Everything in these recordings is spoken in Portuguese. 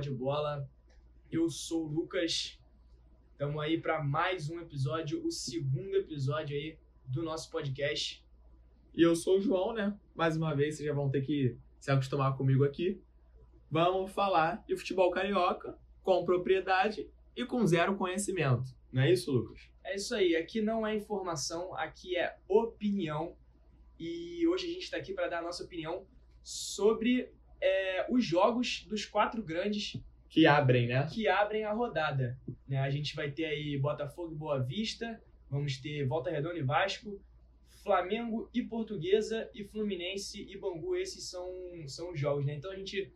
Pod Bola. Eu sou o Lucas. Estamos aí para mais um episódio, o segundo episódio aí do nosso podcast. E eu sou o João, né? Mais uma vez, vocês já vão ter que se acostumar comigo aqui. Vamos falar de futebol carioca com propriedade e com zero conhecimento. Não é isso, Lucas? É isso aí. Aqui não é informação, aqui é opinião. E hoje a gente está aqui para dar a nossa opinião sobre é, os jogos dos quatro grandes Que abrem, né? que abrem a rodada. Né? A gente vai ter aí Botafogo e Boa Vista, vamos ter Volta Redonda e Vasco, Flamengo e Portuguesa e Fluminense e Bangu. Esses são, são os jogos, né? Então a gente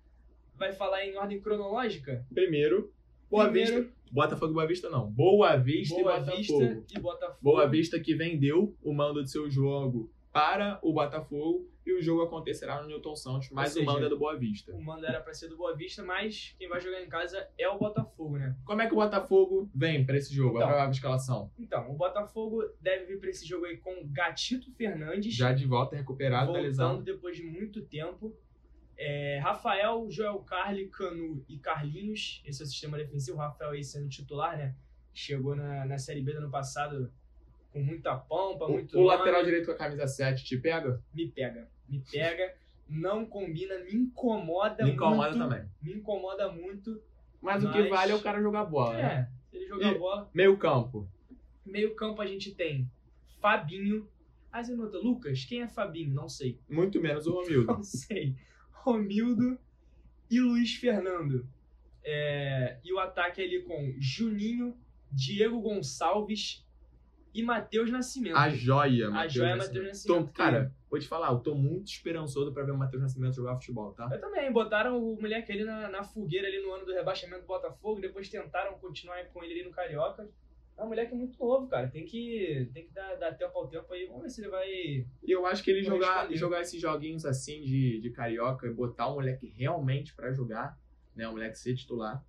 vai falar em ordem cronológica. Primeiro, Boa Primeiro- Vista. Botafogo e Boa Vista não. Boa Vista Boa e Botafogo. Vista e Botafogo. Boa Vista que vendeu o mando do seu jogo para o Botafogo e o jogo acontecerá no Newton Santos, mas seja, o mando é do Boa Vista. O mando era para ser do Boa Vista, mas quem vai jogar em casa é o Botafogo, né? Como é que o Botafogo vem para esse jogo? Então. a provável escalação? Então, o Botafogo deve vir para esse jogo aí com Gatito Fernandes. Já de volta, recuperado da voltando lesão. depois de muito tempo. É, Rafael, Joel Carli, Canu e Carlinhos. Esse é o sistema defensivo. O Rafael aí sendo titular, né? Chegou na, na Série B do ano passado com muita pompa, muito O, o nome. lateral direito com a camisa 7 te pega? Me pega, me pega. Não combina, me incomoda Me incomoda muito. também. Me incomoda muito. Mas, o que Mas- vale é o cara jogar bola, né? É, se ele jogar E- bola. Meio campo. Meio campo a gente tem Fabinho. Aí você nota, Lucas, quem é Fabinho? Não sei. Muito menos o Romildo. Não sei. Romildo e Luiz Fernando. É, e o ataque ali com Juninho, Diego Gonçalves e Matheus Nascimento. A joia, A Matheus joia é Nascimento. Matheus Nascimento. Tô- cara, vou te falar, eu tô muito esperançoso pra ver o Matheus Nascimento jogar futebol, tá? Eu também, botaram o moleque ali na, na fogueira ali no ano do rebaixamento do Botafogo, depois tentaram continuar com ele ali no Carioca. É um moleque muito novo, cara. Tem que, tem que dar, dar tempo ao tempo aí. Vamos ver se ele vai. E eu acho que ele jogar, jogar esses joguinhos assim de, de carioca e botar o moleque realmente pra jogar, né? O moleque ser titular,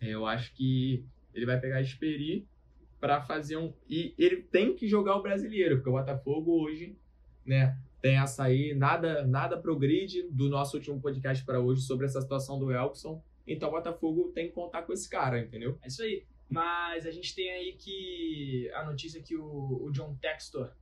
é, eu acho que ele vai pegar Esperi pra fazer um. E ele tem que jogar o brasileiro, porque o Botafogo hoje, né? Tem essa aí, nada, nada progride do nosso último podcast pra hoje sobre essa situação do Elkson. Então o Botafogo tem que contar com esse cara, entendeu? É isso aí. Mas a gente tem aí que a notícia que o, o John Textor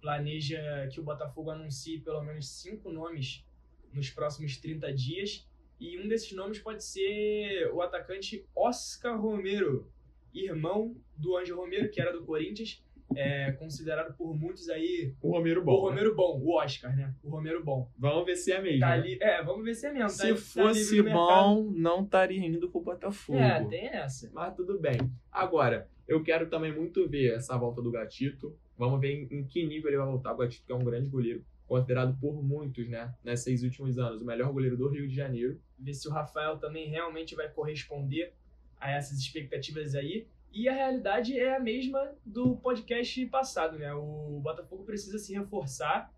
planeja que o Botafogo anuncie pelo menos cinco nomes nos próximos 30 dias. E um desses nomes pode ser o atacante Oscar Romero, irmão do Anjo Romero, que era do Corinthians, é, considerado por muitos aí O Romero o bom. né? Romero bom, o Oscar, né? O Romero bom. Vamos ver se é mesmo. Tá né? ali, é, vamos ver se é mesmo. tá- Se tá fosse mercado. bom, não estaria indo pro Botafogo. É, tem essa. Mas tudo bem. Agora, eu quero também muito ver essa volta do Gatito. Vamos ver em, em que nível ele vai voltar. O Gatito que é um grande goleiro, considerado por muitos, né, nesses últimos anos, o melhor goleiro do Rio de Janeiro. ver se o Rafael também realmente vai corresponder a essas expectativas aí. E a realidade é a mesma do podcast passado, né? O Botafogo precisa se reforçar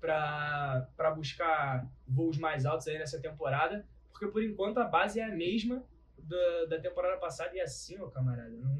para buscar voos mais altos aí nessa temporada, porque por enquanto a base é a mesma da, da temporada passada e assim, ó, camarada, não,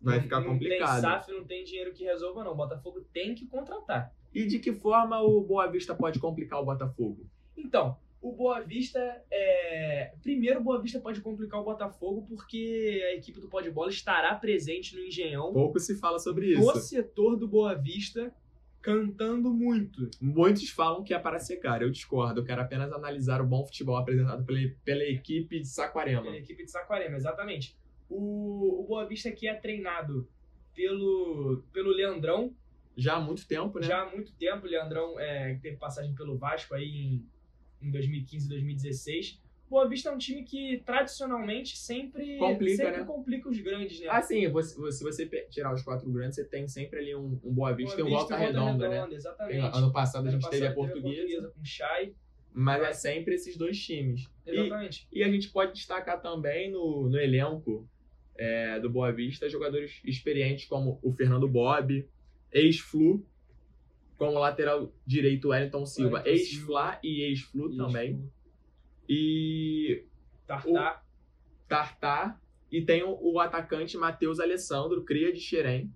Vai não- ficar não complicado. tem SAF, não tem dinheiro que resolva não. O Botafogo tem que contratar. E de que forma o Boa Vista pode complicar o Botafogo? Então, o Boa Vista é. Primeiro, o Boa Vista pode complicar o Botafogo porque a equipe do Pó de Bola estará presente no Engenhão, Pouco se fala sobre no isso. setor do Boa Vista, cantando muito. Muitos falam que é para secar. Eu discordo. Eu quero apenas analisar o bom futebol apresentado pela, pela equipe de Saquarema. Pela equipe de Saquarema, exatamente. O, o Boa Vista que é treinado pelo, pelo Leandrão, Já há muito tempo, né? já há muito tempo. O Leandrão é, teve passagem pelo Vasco aí em, em 2015, 2016. Boa Vista é um time que tradicionalmente sempre Complica, sempre né? complica os grandes, né? Assim, você- você- se você tirar os quatro grandes, você tem sempre ali um, um Boa Vista e um Volta Redonda, né? Exatamente. Tem- Ano passado a Ano gente teve a passado portuguesa, com o Chay. mas é sempre esses dois times. E, Exatamente. e a gente pode destacar também no, no elenco é, do Boa Vista jogadores experientes como o Fernando Bob, ex-Flu, como lateral direito Wellington Silva, ex-Fla e ex-Flu também. E Tartar. Tartar. E tem o, o atacante Matheus Alessandro, cria de Xerém,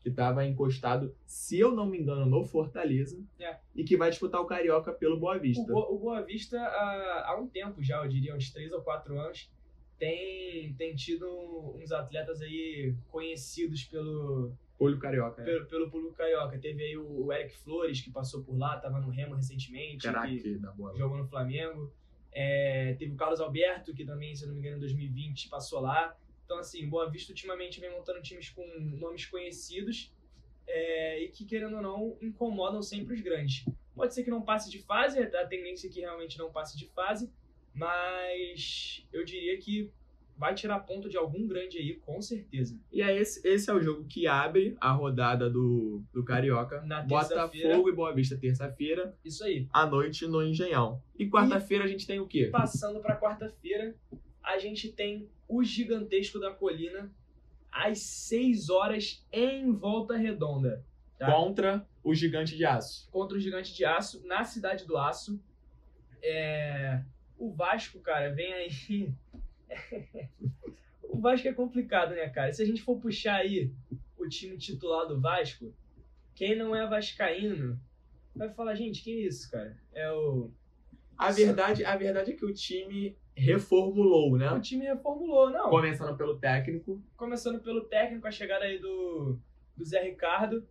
que estava encostado, se eu não me engano, no Fortaleza, É. e que vai disputar o Carioca pelo Boa O, Vista. Bo- o Boa Vista, há, há um tempo já, eu diria uns três ou quatro anos, tem, tem tido uns atletas aí conhecidos pelo, Olho Carioca, é. pelo, pelo público carioca. Teve aí o, Eric Flores, que passou por lá, tava no Remo recentemente, que Craque da bola. jogou no Flamengo. É, teve o Carlos Alberto, que também, se eu não me engano, em 2020 passou lá. Então, assim, Boa Vista ultimamente vem montando times com nomes conhecidos é, e que, querendo ou não, incomodam sempre os grandes. Pode ser que não passe de fase, a tendência é que realmente não passe de fase, mas eu diria que vai tirar ponto de algum grande aí, com certeza. E é esse, esse é o jogo que abre a rodada do, do Carioca. Na. Botafogo e Boa Vista, terça-feira, Isso aí. à noite no Engenhão. E quarta-feira a gente tem o quê? Passando para quarta-feira, a gente tem o Gigantesco da Colina às 6 horas em Volta Redonda. Tá? Contra o Gigante de Aço. Contra o Gigante de Aço, na Cidade do Aço. É... O Vasco, cara, vem aí. o Vasco é complicado, né, cara? Se a gente for puxar aí o time titular do Vasco, quem não é vascaíno vai falar, gente, que isso, cara? É o. A verdade, a verdade é que o time reformulou, O né? time reformulou, não. Começando pelo técnico. começando pelo técnico, a chegada aí do, do Zé Ricardo,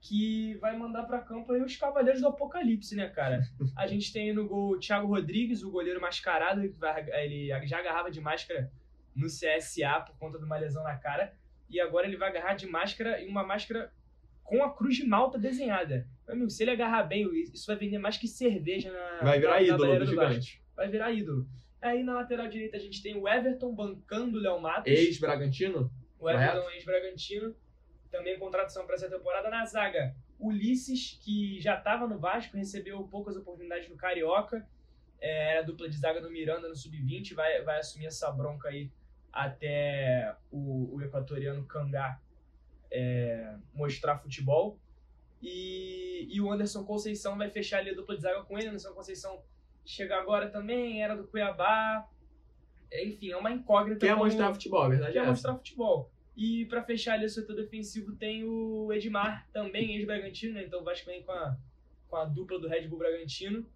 que vai mandar pra campo os Cavaleiros do Apocalipse, né, cara? A gente tem no gol o Thiago Rodrigues, o goleiro mascarado, ele já agarrava de máscara no CSA por conta de uma lesão na cara, e agora ele vai agarrar de máscara e uma máscara com a cruz de malta desenhada. Meu amigo, se ele agarrar bem, isso vai vender mais que cerveja na Vai virar na- na ídolo do do. Gigante. Vai virar ídolo. Aí na lateral direita a gente tem o Everton bancando o Léo Matos. Ex-Bragantino. O Everton ex-Bragantino, também contratação para essa temporada. Na zaga, Ulisses, que já estava no Vasco, recebeu poucas oportunidades no Carioca. É, era a dupla de zaga do Miranda no Sub-20, vai, vai assumir essa bronca aí até o, o equatoriano Kangá é, mostrar futebol. E, e o Anderson Conceição vai fechar ali a dupla de zaga com ele. Anderson Conceição chega agora também, era do Cuiabá. Enfim, é uma incógnita. Quer como- mostrar futebol, a verdade quer é mostrar futebol. E pra fechar ali o setor defensivo tem o Edmar, também ex-Bragantino, né? Então o Vasco vem com a, com a dupla do Red Bull Bragantino.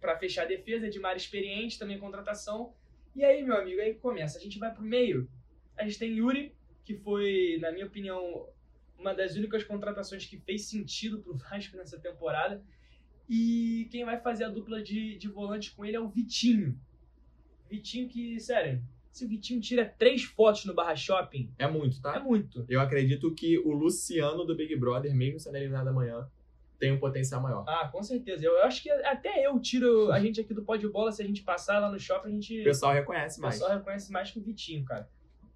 Pra fechar a defesa, Edmar experiente, também contratação. E aí, meu amigo, aí começa. A gente vai pro meio. A gente tem Yuri, que foi, na minha opinião, uma das únicas contratações que fez sentido pro Vasco nessa temporada. E quem vai fazer a dupla de, de volante com ele é o Vitinho. Vitinho que, sério, se o Vitinho tira três fotos no Barra Shopping, É muito, é tá? muito. Eu acredito que o Luciano do Big Brother, mesmo sendo eliminado amanhã, tem um potencial maior. Ah, com certeza. Eu, eu acho que até eu tiro a gente aqui do pó de bola, se a gente passar lá no shopping, a gente. O pessoal reconhece o mais. pessoal reconhece mais que o Vitinho, cara.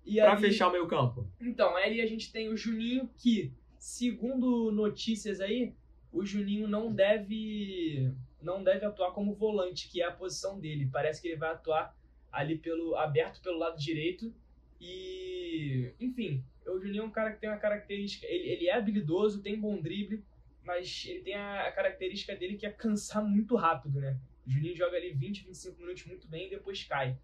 E Pra aí, fechar o meio campo. Então, aí a gente tem o Juninho que, segundo notícias aí, o Juninho não deve não deve atuar como volante, que é a posição dele. Parece que ele vai atuar ali pelo aberto pelo lado direito e, enfim, o Juninho é um cara que tem uma característica, ele, ele é habilidoso, tem bom drible, mas ele tem a, a característica dele que é cansar muito rápido, né? O Juninho joga ali 20, 25 minutos muito bem e depois cai.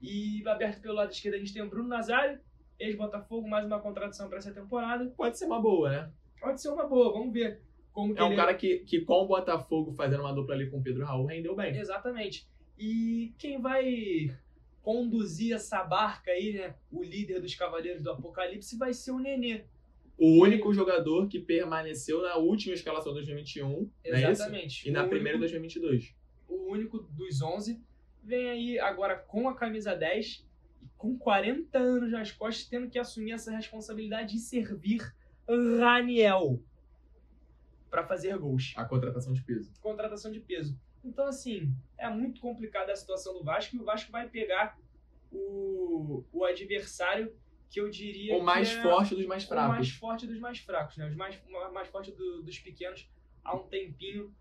E aberto pelo lado esquerdo a gente tem o Bruno Nazário, ex-Botafogo, mais uma contratação para essa temporada. Pode ser uma boa, né? Pode ser uma boa, vamos ver como É um ele... cara que, que com o Botafogo fazendo uma dupla ali com o Pedro Raul rendeu bem. Exatamente. E quem vai conduzir essa barca aí, né? O líder dos Cavaleiros do Apocalipse vai ser o Nenê. O único jogador que permaneceu na última escalação de 2021, não é? Exatamente. E na O primeira de único- 2022. o único dos 11, vem aí agora com a camisa 10, e com 40 anos nas costas, tendo que assumir essa responsabilidade de servir Raniel para fazer gols. A contratação de peso. Contratação de peso. Então, assim, é muito complicada a situação do Vasco e o Vasco vai pegar o, o adversário que eu diria O mais é forte dos mais o mais fracos. forte dos mais fracos, né? Os mais, o mais forte do- dos pequenos há um tempinho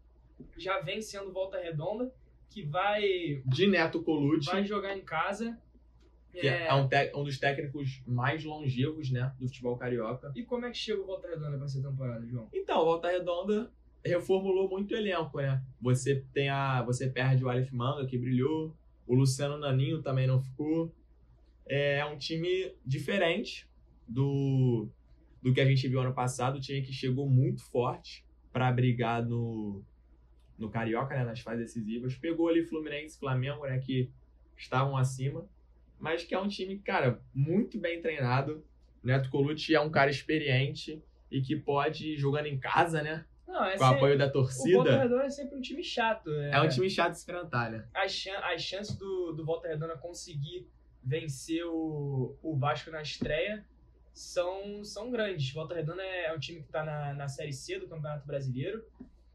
já vem sendo volta redonda, que vai, De Neto Colucci, vai jogar em casa. que é, É, um, te- um dos técnicos mais longevos né, do futebol carioca. E como é que chega o Volta Redonda pra essa temporada, João? Então, Volta Redonda reformulou muito o elenco, né? Você tem a, você perde o Aleph Manga, que brilhou. O Luciano Naninho também não ficou. É um time diferente do, do que a gente viu ano passado. O time que chegou muito forte para brigar no, no Carioca, né, nas fases decisivas. Pegou ali Fluminense, Flamengo, né, que estavam acima, mas que é um time, cara, muito bem treinado. Neto Colucci é um cara experiente e que pode, jogando em casa, né, Não, é com o sempre- apoio da O Volta torcida, Redonda é sempre um time chato. né? é um time chato de se enfrentar, né? as, chan as chances do, do Volta Redonda conseguir vencer o, o Vasco na estreia são, são grandes. Volta Redonda é, é um time que está na, na Série C do Campeonato Brasileiro.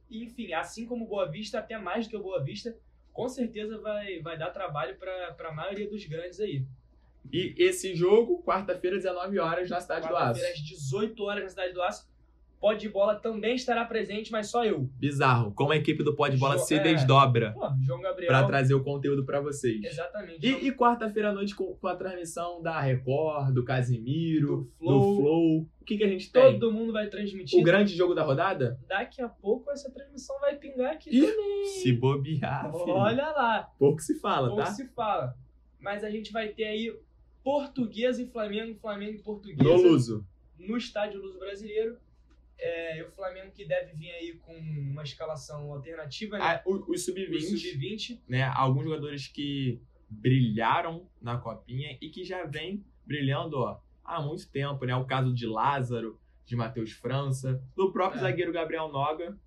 E, enfim, assim como o Boa Vista, até mais do que o Boa Vista, com certeza vai, vai dar trabalho para a maioria dos grandes aí. E esse jogo, quarta-feira, 19 horas, na Cidade do Aço. Quarta-feira, às 18 horas, na Cidade do Aço. Pode de bola também estará presente, mas só eu. Bizarro, como a equipe do Pó de Bola Jo- se é. desdobra Pô, João Gabriel. pra trazer o conteúdo pra vocês. Exatamente. E, e quarta-feira à noite com, com a transmissão da Record, do Casimiro, Do do Flow. Flow. O que, que a gente tem? Todo mundo vai transmitir. O grande jogo da rodada? Daqui a pouco essa transmissão vai pingar aqui Ih, também. Se bobear, filho. Olha lá, Pouco se fala, como tá? se fala. Mas a gente vai ter aí Portuguesa e Flamengo, Flamengo e Portuguesa No Luso. no estádio Luso Brasileiro. É, e o Flamengo que deve vir aí com uma escalação alternativa, né? Ah, o- Os O sub-20, Sub-20. né? Alguns jogadores que brilharam na copinha e que já vem brilhando ó, há muito tempo, né? O caso de Lázaro, de Matheus França, do próprio É. zagueiro Gabriel Noga.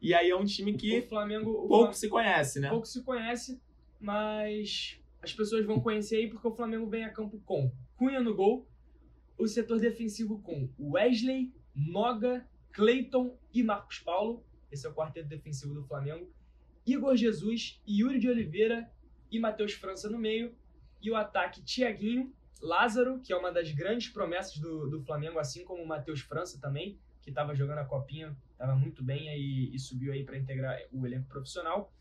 E aí é um time O que Flamengo, o pouco Flam- se conhece, né? pouco se conhece, mas as pessoas vão conhecer aí porque o Flamengo vem a campo com Cunha no gol, o setor defensivo com Wesley, Noga, Cleiton e Marcos Paulo. Esse é o quarteto defensivo do Flamengo. Igor Jesus, Yuri de Oliveira e Matheus França no meio. E o ataque Thiaguinho, Lázaro, que é uma das grandes promessas do, do Flamengo, assim como o Matheus França também, que estava jogando a copinha, estava muito bem aí e subiu aí para integrar o elenco profissional.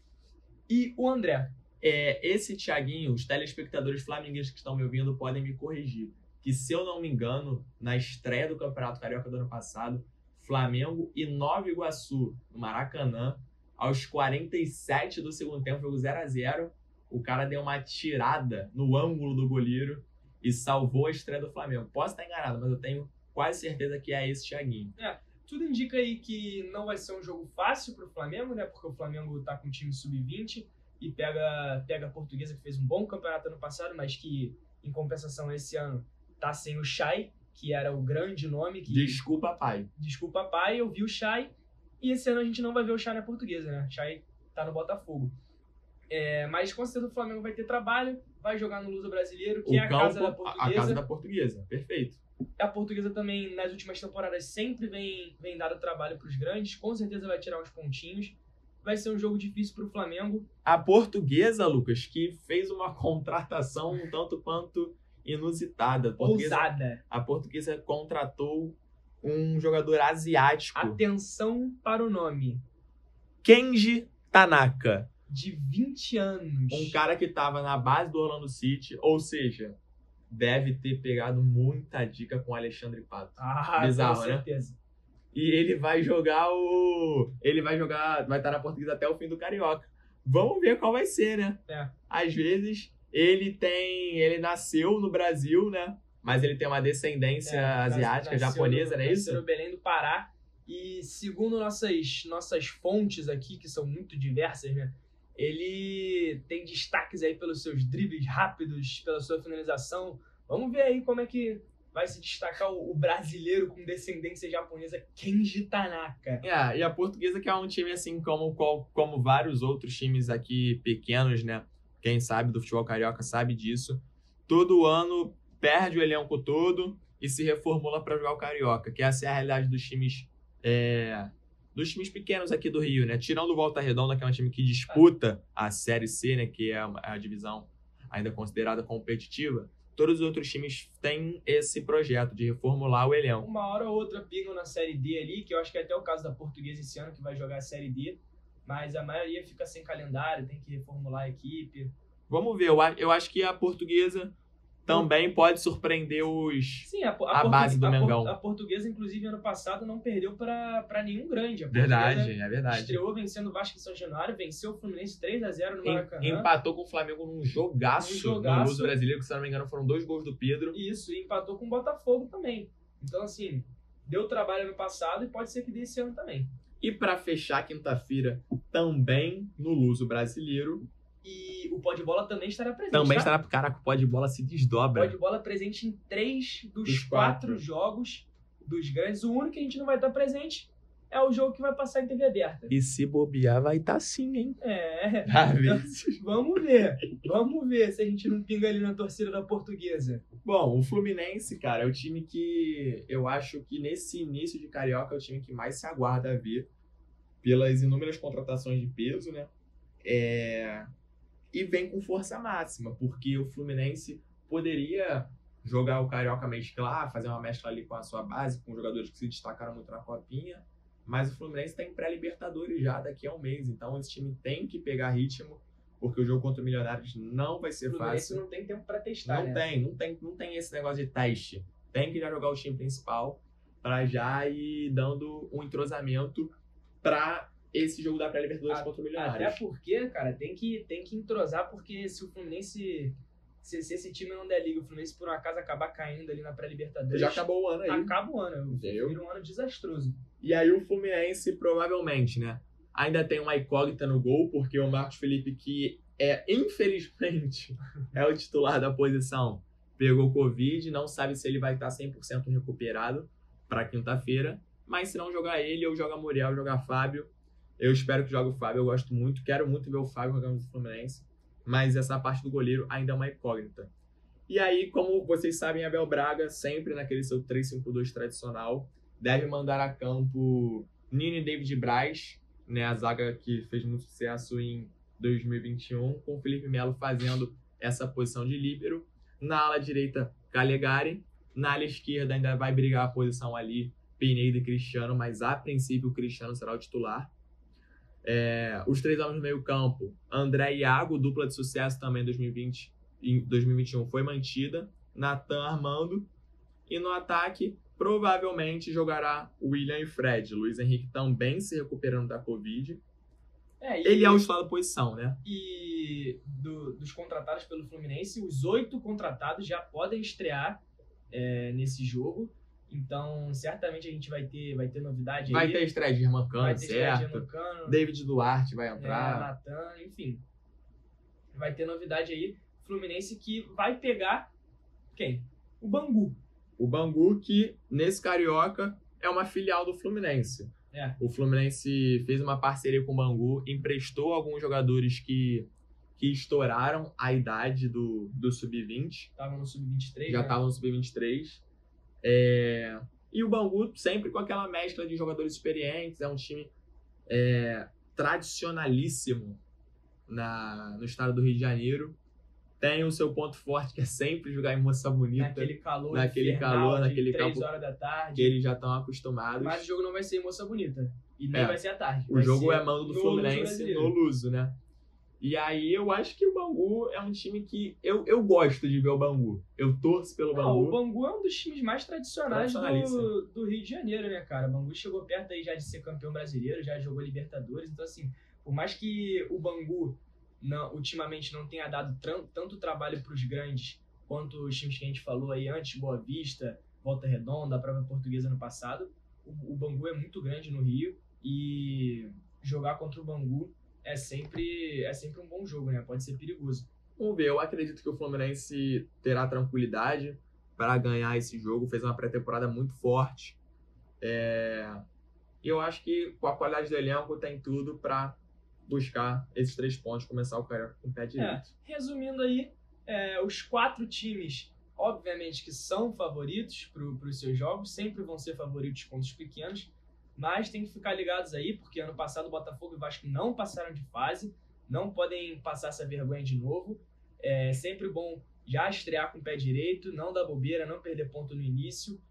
E o André. É, esse Thiaguinho, os telespectadores flamenguistas que estão me ouvindo podem me corrigir. Que se eu não me engano, na estreia do Campeonato Carioca do ano passado, Flamengo e Nova Iguaçu, no Maracanã, aos 47 do segundo tempo, jogo 0 a 0 o cara deu uma tirada no ângulo do goleiro e salvou a estreia do Flamengo. Posso estar enganado, mas eu tenho quase certeza que é esse Thiaguinho. Tudo indica aí que não vai ser um jogo fácil para o Flamengo, né? Porque o Flamengo tá com um time sub-20 e pega, pega a Portuguesa, que fez um bom campeonato ano passado, mas que, em compensação, esse ano tá sem o Chay, que era o grande nome. Que, Desculpa, pai. Desculpa, pai, eu vi o Chay. E esse ano a gente não vai ver o Chay na Portuguesa, né? O Chay tá no Botafogo. É, mas com certeza o Flamengo vai ter trabalho, vai jogar no Luso Brasileiro, que O é a casa da Portuguesa. a casa da Portuguesa. Perfeito. A portuguesa também, nas últimas temporadas, sempre vem, vem dado trabalho para os grandes. Com certeza vai tirar uns pontinhos. Vai ser um jogo difícil para o Flamengo. A portuguesa, Lucas, que fez uma contratação um tanto quanto inusitada. A Ousada. a portuguesa contratou um jogador asiático, Atenção para o nome. Kenji Tanaka. De 20 anos. Um cara que estava na base do Orlando City, ou seja, deve ter pegado muita dica com o Alexandre Pato. Ah, Bizarro, com né? certeza. E ele vai jogar o. Ele vai jogar. Vai estar na portuguesa até o fim do Carioca. Vamos ver qual vai ser, né? É. Às vezes, ele tem. Ele nasceu no Brasil, né? Mas ele tem uma descendência É, asiática, nasceu japonesa, não é nasceu isso? no Belém do Pará. E segundo nossas, nossas fontes aqui, que são muito diversas, né? Ele tem destaques aí pelos seus dribles rápidos, pela sua finalização. Vamos ver aí como é que vai se destacar o, o brasileiro com descendência japonesa, Kenji Tanaka. É, e a portuguesa que é um time assim como, como vários outros times aqui pequenos, né? Quem sabe do futebol carioca sabe disso. Todo ano perde o elenco todo e se reformula para jogar o carioca, que essa é a realidade dos times é, dos times pequenos aqui do Rio, né? Tirando o Volta Redonda, que é um time que disputa a Série C, né? Que é uma- a divisão ainda considerada competitiva. Todos os outros times têm esse projeto de reformular o elenco. Uma hora ou outra pingam na Série D ali, que eu acho que é até o caso da Portuguesa esse ano, que vai jogar a Série D. Mas a maioria fica sem calendário, tem que reformular a equipe. Vamos ver, eu, a- eu acho que a portuguesa também pode surpreender os. Sim, a, A Portu- base do a Por- Mengão. A portuguesa, inclusive, ano passado não perdeu para nenhum grande. A Verdade, é verdade. Estreou vencendo o Vasco em São Januário, venceu o Fluminense 3x0 no Em- Maracanã. empatou com o Flamengo num jogaço, Um jogaço. no Luso Brasileiro, que se não me engano foram dois gols do Pedro. Isso, e empatou com o Botafogo também. Então, assim, Deu trabalho no passado e pode ser que dê esse ano também. E para fechar quinta-feira, também no Luso Brasileiro. E o pó de bola também estará presente. Também tá? estará. Caraca, o pó de bola se desdobra. Pó de bola presente em três dos, Dos quatro. quatro. jogos dos grandes. O único que a gente não vai estar presente é o jogo que vai passar em TV aberta. E se bobear, vai estar sim, hein? É. Às Então, vamos ver. Vamos ver se a gente não pinga ali na torcida da portuguesa. Bom, o Fluminense, cara, é o time que eu acho que nesse início de Carioca é o time que mais se aguarda a ver pelas inúmeras contratações de peso, né? É, E vem com força máxima, porque o Fluminense poderia jogar o Carioca mesclar, fazer uma mescla ali com a sua base, com jogadores que se destacaram muito na Copinha, mas o Fluminense está em pré-Libertadores já daqui a um mês, então esse time tem que pegar ritmo, porque o jogo contra o Milionários não vai O ser Fluminense fácil. não tem tempo pra testar, Não né? tem, não tem, não tem esse negócio de teste. Tem que já jogar o time principal para já ir dando um entrosamento para esse jogo da pré-libertadores contra o Até Milionários. porque, cara, tem que, tem que entrosar, porque se o Fluminense. Se, se esse time não der liga, o Fluminense por um acaso acabar caindo ali na pré-Libertadores. Já acabou o ano aí. Acaba o ano. Eu Entendeu? Vira um ano desastroso. E aí o Fluminense provavelmente, né? Ainda tem uma incógnita no gol, porque o Marcos Felipe, que é, infelizmente, é o titular da posição, pegou Covid, não sabe se ele vai estar 100% recuperado para quinta-feira. Mas se não jogar ele, ou joga Muriel, ou joga Fábio. Eu espero que jogue o Fábio, eu gosto muito, quero muito ver o Fábio jogando no Fluminense. Mas essa parte do goleiro ainda é uma incógnita. E aí, como vocês sabem, Abel Braga, sempre naquele seu 3-5-2 tradicional, deve mandar a campo Nino e David Braz, né, a zaga que fez muito sucesso em 2021, com o Felipe Melo fazendo essa posição de líbero. Na ala direita, Calegari. Na ala esquerda ainda vai brigar a posição ali Pineda e Cristiano, mas a princípio o Cristiano será o titular. É, os três homens no meio campo, André e Iago, dupla de sucesso também em 2020 em 2021 foi mantida. Natan Armando. E no ataque, provavelmente jogará William e Fred. Luiz Henrique também se recuperando da Covid. É, e, Ele é o titular da posição, né? E do- dos contratados pelo Fluminense, os oito contratados já podem estrear é, nesse jogo. Então, certamente a gente vai ter, vai ter novidade Vai aí. ter estreia de Irmã vai Cano, ter estreia de certo? Germancano, David Duarte vai é, entrar. Natan, enfim. Vai ter novidade aí. Fluminense que vai pegar quem? O Bangu. O Bangu, que nesse Carioca é uma filial do Fluminense. É. O Fluminense fez uma parceria com o Bangu, emprestou alguns jogadores que, que estouraram a idade do, do Sub-20. Tava no Sub-23. já né? estavam no Sub-23. É, E o Bangu sempre com aquela mescla de jogadores experientes, é um time é, tradicionalíssimo na, no estado do Rio de Janeiro. Tem o seu ponto forte, que é sempre jogar em moça bonita, Naquele calor Naquele infernal calor, naquele campo horas da tarde. que eles já estão acostumados. Mas o jogo não vai ser em Moça Bonita. E nem É. vai ser à tarde. O jogo é mando do Fluminense Brasileiro. no Luso, né? E aí eu acho que o Bangu é um time que eu, eu gosto de ver o Bangu. Eu torço pelo Não, o Bangu. Bangu é um dos times mais tradicionais do, do Rio de Janeiro, né, cara? O Bangu chegou perto aí já de ser campeão brasileiro, já jogou Libertadores. Então, assim, por mais que o Bangu não, ultimamente não tenha dado tanto trabalho para os grandes quanto os times que a gente falou aí antes, Boa Vista, Volta Redonda, a própria Portuguesa no passado, o, o Bangu é muito grande no Rio e jogar contra o Bangu é sempre, é sempre um bom jogo, né? Pode ser perigoso. Vamos ver, eu acredito que o Fluminense terá tranquilidade para ganhar esse jogo. Fez uma pré-temporada muito forte. É, E eu acho que com a qualidade do elenco tem tudo para buscar esses três pontos, começar o Carioca com o pé direito. Resumindo aí, é, os quatro times, obviamente que são favoritos para os seus jogos, sempre vão ser favoritos contra os pequenos, mas tem que ficar ligados aí, porque ano passado o Botafogo e o Vasco não passaram de fase, não podem passar essa vergonha de novo. É sempre bom já estrear com o pé direito, não dar bobeira, não perder ponto no início.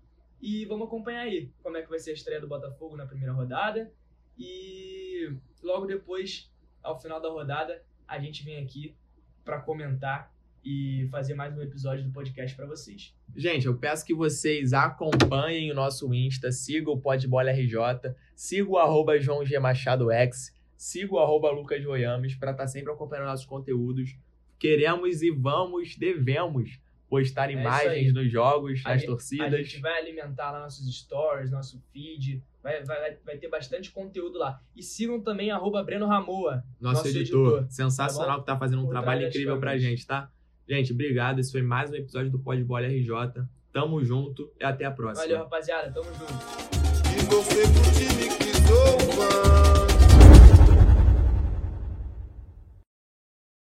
E vamos acompanhar aí como é que vai ser a estreia do Botafogo na primeira rodada. E logo depois, ao final da rodada, a gente vem aqui para comentar e fazer mais um episódio do podcast para vocês. Gente, eu peço que vocês acompanhem o nosso Insta, sigam o Podbola RJ, sigam o João G. Machado X, sigam o Lucas Goiames para estar sempre acompanhando nossos conteúdos. Queremos e vamos, devemos postar É imagens dos jogos, A as gente- torcidas. A gente vai alimentar lá nossos stories, nosso feed. Vai, vai, vai ter bastante conteúdo lá. E sigam também arroba Breno Ramoa. Nosso, nosso editor, editor, sensacional, tá que tá fazendo um Por trabalho incrível pra gente, tá? Gente, obrigado. Esse foi mais um episódio do Podbola RJ. Tamo junto e até a próxima. Valeu, rapaziada. Tamo junto.